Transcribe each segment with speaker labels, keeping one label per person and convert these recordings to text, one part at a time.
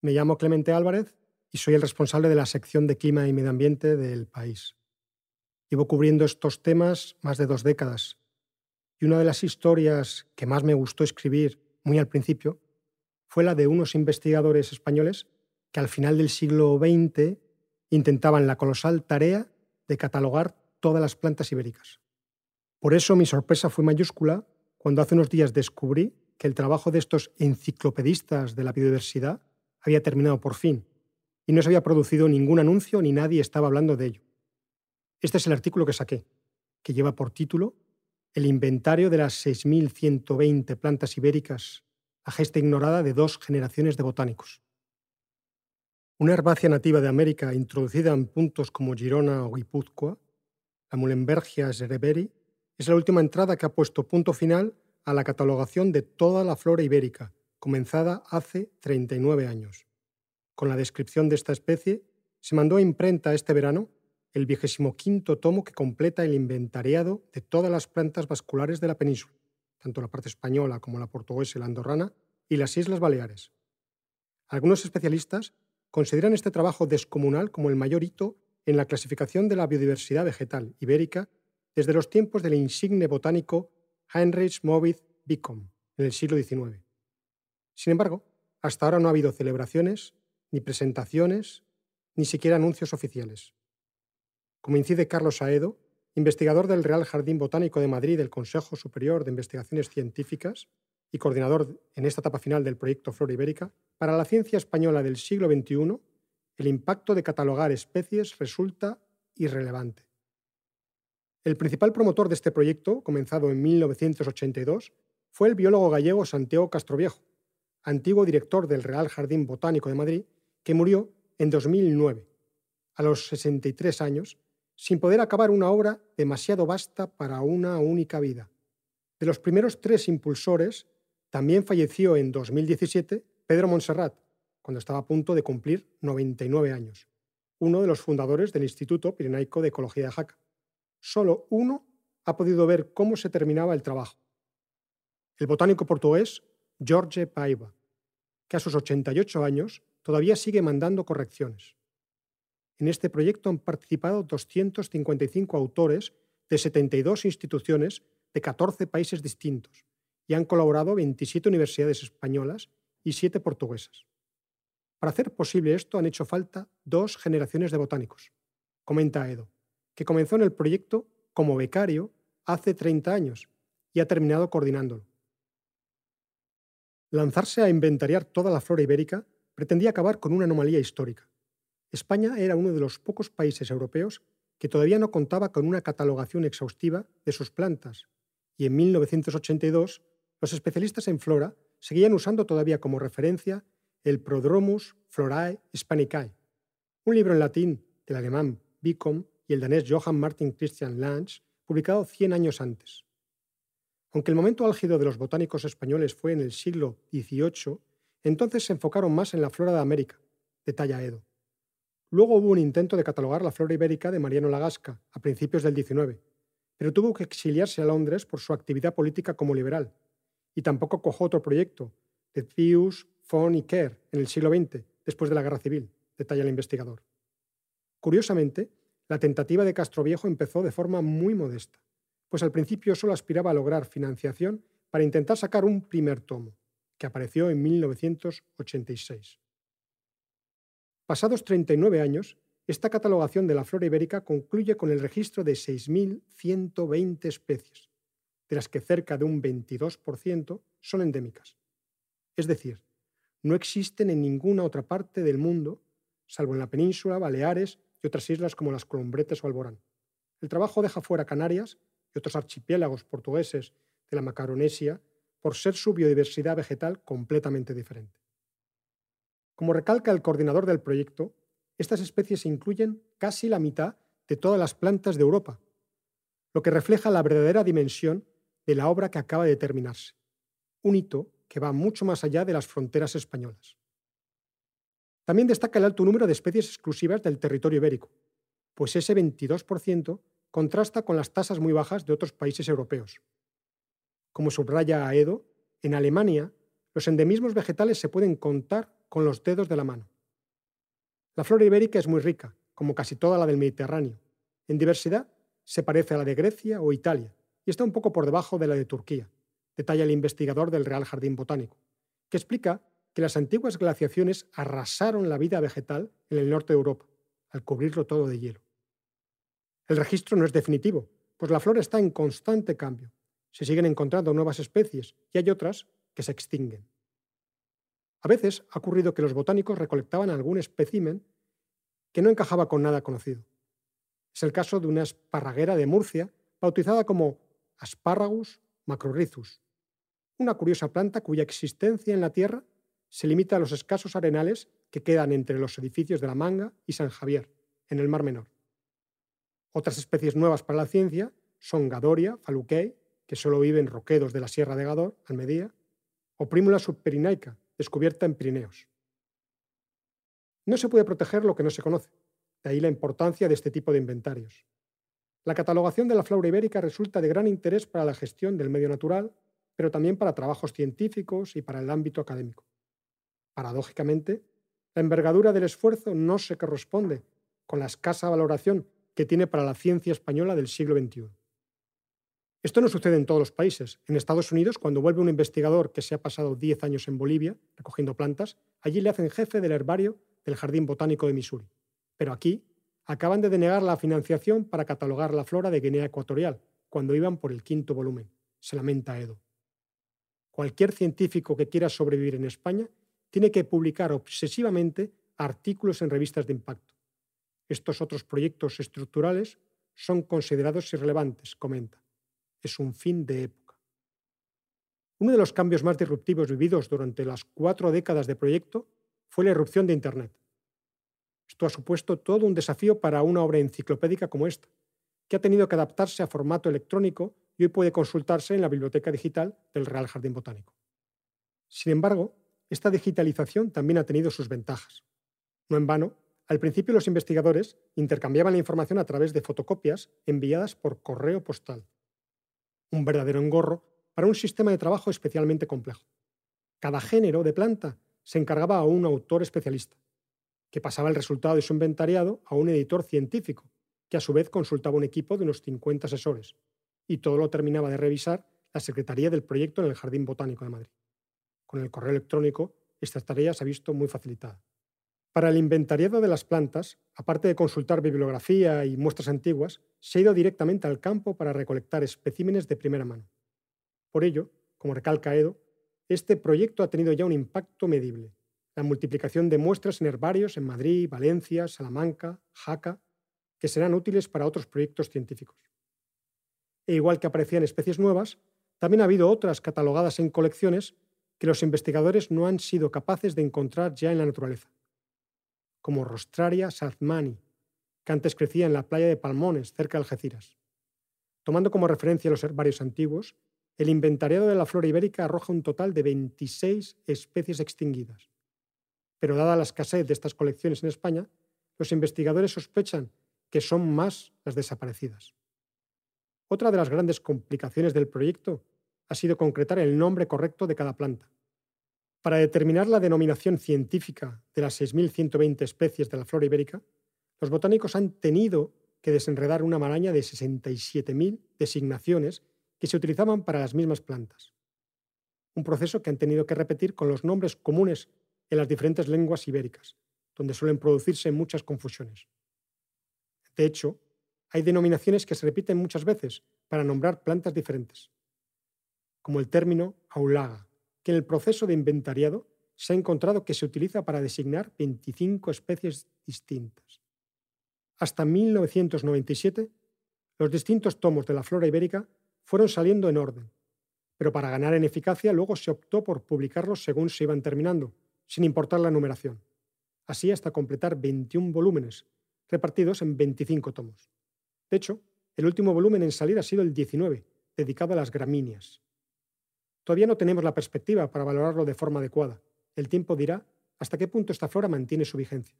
Speaker 1: Me llamo Clemente Álvarez y soy el responsable de la sección de Clima y Medio Ambiente del país. Llevo cubriendo estos temas más de dos décadas y una de las historias que más me gustó escribir muy al principio fue la de unos investigadores españoles que al final del siglo XX intentaban la colosal tarea de catalogar todas las plantas ibéricas. Por eso mi sorpresa fue mayúscula cuando hace unos días descubrí que el trabajo de estos enciclopedistas de la biodiversidad había terminado por fin y no se había producido ningún anuncio ni nadie estaba hablando de ello. Este es el artículo que saqué, que lleva por título El inventario de las 6.120 plantas ibéricas, la gesta ignorada de dos generaciones de botánicos. Una herbácea nativa de América introducida en puntos como Girona o Guipúzcoa, la Muhlenbergia zereberi, es la última entrada que ha puesto punto final a la catalogación de toda la flora ibérica, comenzada hace 39 años. Con la descripción de esta especie, se mandó a imprenta este verano el vigésimo quinto tomo que completa el inventariado de todas las plantas vasculares de la península, tanto la parte española como la portuguesa y la andorrana, y las Islas Baleares. Algunos especialistas consideran este trabajo descomunal como el mayor hito en la clasificación de la biodiversidad vegetal ibérica desde los tiempos del insigne botánico Heinrich Moritz Bicom en el siglo XIX. Sin embargo, hasta ahora no ha habido celebraciones, ni presentaciones, ni siquiera anuncios oficiales. Como incide Carlos Aedo, investigador del Real Jardín Botánico de Madrid del Consejo Superior de Investigaciones Científicas y coordinador en esta etapa final del proyecto Flora Ibérica, para la ciencia española del siglo XXI, el impacto de catalogar especies resulta irrelevante. El principal promotor de este proyecto, comenzado en 1982, fue el biólogo gallego Santiago Castroviejo, antiguo director del Real Jardín Botánico de Madrid, que murió en 2009, a los 63 años, sin poder acabar una obra demasiado vasta para una única vida. De los primeros tres impulsores, también falleció en 2017 Pedro Montserrat, cuando estaba a punto de cumplir 99 años, uno de los fundadores del Instituto Pirenaico de Ecología de Jaca. Solo uno ha podido ver cómo se terminaba el trabajo. El botánico portugués Jorge Paiva, que a sus 88 años todavía sigue mandando correcciones. En este proyecto han participado 255 autores de 72 instituciones de 14 países distintos y han colaborado 27 universidades españolas y 7 portuguesas. Para hacer posible esto han hecho falta dos generaciones de botánicos, comenta Edo, que comenzó en el proyecto como becario hace 30 años y ha terminado coordinándolo. Lanzarse a inventariar toda la flora ibérica pretendía acabar con una anomalía histórica. España era uno de los pocos países europeos que todavía no contaba con una catalogación exhaustiva de sus plantas, y en 1982 los especialistas en flora seguían usando todavía como referencia el Prodromus florae hispanicae, un libro en latín del alemán Bicom y el danés Johann Martin Christian Lange, publicado 100 años antes. Aunque el momento álgido de los botánicos españoles fue en el siglo XVIII, entonces se enfocaron más en la flora de América, detalla Edo. Luego hubo un intento de catalogar la flora ibérica de Mariano Lagasca a principios del XIX, pero tuvo que exiliarse a Londres por su actividad política como liberal, y tampoco cojó otro proyecto, de Pius, y Kerr, en el siglo XX, después de la Guerra Civil, detalla el investigador. Curiosamente, la tentativa de Castroviejo empezó de forma muy modesta pues al principio solo aspiraba a lograr financiación para intentar sacar un primer tomo, que apareció en 1986. Pasados 39 años, esta catalogación de la flora ibérica concluye con el registro de 6.120 especies, de las que cerca de un 22% son endémicas. Es decir, no existen en ninguna otra parte del mundo, salvo en la península, Baleares y otras islas como las Colombretes o Alborán. El trabajo deja fuera Canarias y otros archipiélagos portugueses de la Macaronesia por ser su biodiversidad vegetal completamente diferente. Como recalca el coordinador del proyecto, estas especies incluyen casi la mitad de todas las plantas de Europa, lo que refleja la verdadera dimensión de la obra que acaba de terminarse, un hito que va mucho más allá de las fronteras españolas. También destaca el alto número de especies exclusivas del territorio ibérico, pues ese 22% contrasta con las tasas muy bajas de otros países europeos. Como subraya Aedo, en Alemania los endemismos vegetales se pueden contar con los dedos de la mano. La flora ibérica es muy rica, como casi toda la del Mediterráneo. En diversidad se parece a la de Grecia o Italia y está un poco por debajo de la de Turquía, detalla el investigador del Real Jardín Botánico, que explica que las antiguas glaciaciones arrasaron la vida vegetal en el norte de Europa, al cubrirlo todo de hielo. El registro no es definitivo, pues la flora está en constante cambio. Se siguen encontrando nuevas especies y hay otras que se extinguen. A veces ha ocurrido que los botánicos recolectaban algún espécimen que no encajaba con nada conocido. Es el caso de una esparraguera de Murcia bautizada como Asparragus macrorhizus, una curiosa planta cuya existencia en la Tierra se limita a los escasos arenales que quedan entre los edificios de La Manga y San Javier, en el Mar Menor. Otras especies nuevas para la ciencia son Gadoria, faluquei, que solo vive en roquedos de la Sierra de Gador, Almedía, o Primula subperinaica, descubierta en Pirineos. No se puede proteger lo que no se conoce, de ahí la importancia de este tipo de inventarios. La catalogación de la flora ibérica resulta de gran interés para la gestión del medio natural, pero también para trabajos científicos y para el ámbito académico. Paradójicamente, la envergadura del esfuerzo no se corresponde con la escasa valoración que tiene para la ciencia española del siglo XXI. Esto no sucede en todos los países. En Estados Unidos, cuando vuelve un investigador que se ha pasado 10 años en Bolivia recogiendo plantas, allí le hacen jefe del herbario del Jardín Botánico de Missouri. Pero aquí acaban de denegar la financiación para catalogar la flora de Guinea Ecuatorial, cuando iban por el quinto volumen. Se lamenta Edo. Cualquier científico que quiera sobrevivir en España tiene que publicar obsesivamente artículos en revistas de impacto. Estos otros proyectos estructurales son considerados irrelevantes, comenta. Es un fin de época. Uno de los cambios más disruptivos vividos durante las cuatro décadas de proyecto fue la irrupción de Internet. Esto ha supuesto todo un desafío para una obra enciclopédica como esta, que ha tenido que adaptarse a formato electrónico y hoy puede consultarse en la biblioteca digital del Real Jardín Botánico. Sin embargo, esta digitalización también ha tenido sus ventajas. No en vano, al principio los investigadores intercambiaban la información a través de fotocopias enviadas por correo postal. Un verdadero engorro para un sistema de trabajo especialmente complejo. Cada género de planta se encargaba a un autor especialista, que pasaba el resultado de su inventariado a un editor científico, que a su vez consultaba un equipo de unos 50 asesores, y todo lo terminaba de revisar la Secretaría del Proyecto en el Jardín Botánico de Madrid. Con el correo electrónico, esta tarea se ha visto muy facilitada. Para el inventariado de las plantas, aparte de consultar bibliografía y muestras antiguas, se ha ido directamente al campo para recolectar especímenes de primera mano. Por ello, como recalca Edo, este proyecto ha tenido ya un impacto medible. La multiplicación de muestras en herbarios en Madrid, Valencia, Salamanca, Jaca, que serán útiles para otros proyectos científicos. E igual que aparecían especies nuevas, también ha habido otras catalogadas en colecciones que los investigadores no han sido capaces de encontrar ya en la naturaleza como Rostraria sazmani, que antes crecía en la playa de Palmones, cerca de Algeciras. Tomando como referencia los herbarios antiguos, el inventariado de la flora ibérica arroja un total de 26 especies extinguidas. Pero dada la escasez de estas colecciones en España, los investigadores sospechan que son más las desaparecidas. Otra de las grandes complicaciones del proyecto ha sido concretar el nombre correcto de cada planta. Para determinar la denominación científica de las 6.120 especies de la flora ibérica, los botánicos han tenido que desenredar una maraña de 67.000 designaciones que se utilizaban para las mismas plantas. Un proceso que han tenido que repetir con los nombres comunes en las diferentes lenguas ibéricas, donde suelen producirse muchas confusiones. De hecho, hay denominaciones que se repiten muchas veces para nombrar plantas diferentes, como el término aulaga, en el proceso de inventariado se ha encontrado que se utiliza para designar 25 especies distintas. Hasta 1997, los distintos tomos de la flora ibérica fueron saliendo en orden, pero para ganar en eficacia luego se optó por publicarlos según se iban terminando, sin importar la numeración, así hasta completar 21 volúmenes, repartidos en 25 tomos. De hecho, el último volumen en salir ha sido el 19, dedicado a las gramíneas. Todavía no tenemos la perspectiva para valorarlo de forma adecuada. El tiempo dirá hasta qué punto esta flora mantiene su vigencia.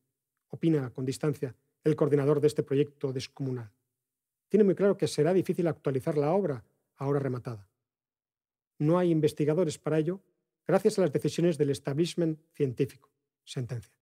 Speaker 1: Opina con distancia el coordinador de este proyecto descomunal. Tiene muy claro que será difícil actualizar la obra ahora rematada. No hay investigadores para ello gracias a las decisiones del establishment científico. Sentencia.